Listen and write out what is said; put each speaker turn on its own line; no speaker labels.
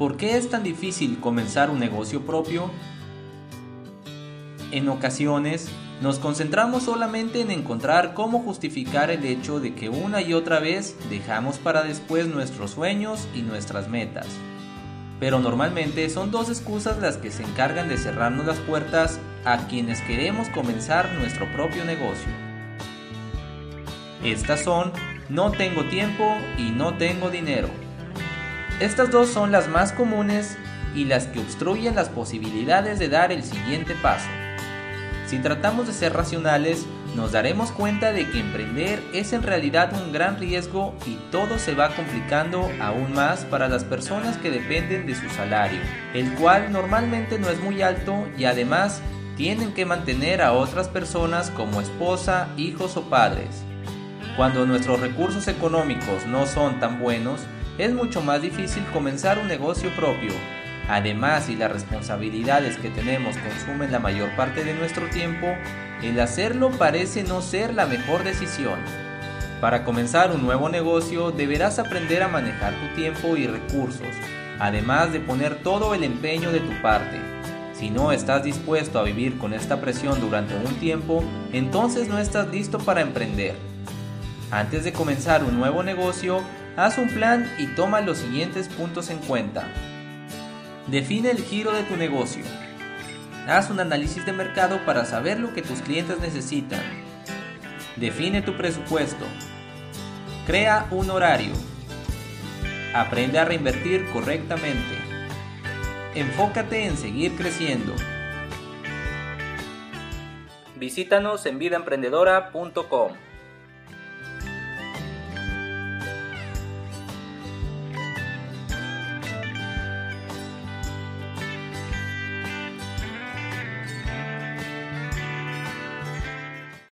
¿por qué es tan difícil comenzar un negocio propio? En ocasiones, nos concentramos solamente en encontrar cómo justificar el hecho de que una y otra vez dejamos para después nuestros sueños y nuestras metas. Pero normalmente son dos excusas las que se encargan de cerrarnos las puertas a quienes queremos comenzar nuestro propio negocio. Estas son no tengo tiempo y no tengo dinero. Estas dos son las más comunes y las que obstruyen las posibilidades de dar el siguiente paso. Si tratamos de ser racionales, nos daremos cuenta de que emprender es en realidad un gran riesgo y todo se va complicando aún más para las personas que dependen de su salario, el cual normalmente no es muy alto y además tienen que mantener a otras personas como esposa, hijos o padres. Cuando nuestros recursos económicos no son tan buenos, es mucho más difícil comenzar un negocio propio Además, si las responsabilidades que tenemos consumen la mayor parte de nuestro tiempo, el hacerlo parece no ser la mejor decisión. Para comenzar un nuevo negocio deberás aprender a manejar tu tiempo y recursos, además de poner todo el empeño de tu parte. Si no estás dispuesto a vivir con esta presión durante un tiempo, entonces no estás listo para emprender. Antes de comenzar un nuevo negocio, haz un plan y toma los siguientes puntos en cuenta. Define el giro de tu negocio. Haz un análisis de mercado para saber lo que tus clientes necesitan. Define tu presupuesto. Crea un horario. Aprende a reinvertir correctamente. Enfócate en seguir creciendo. Visítanos en vidaemprendedora.com.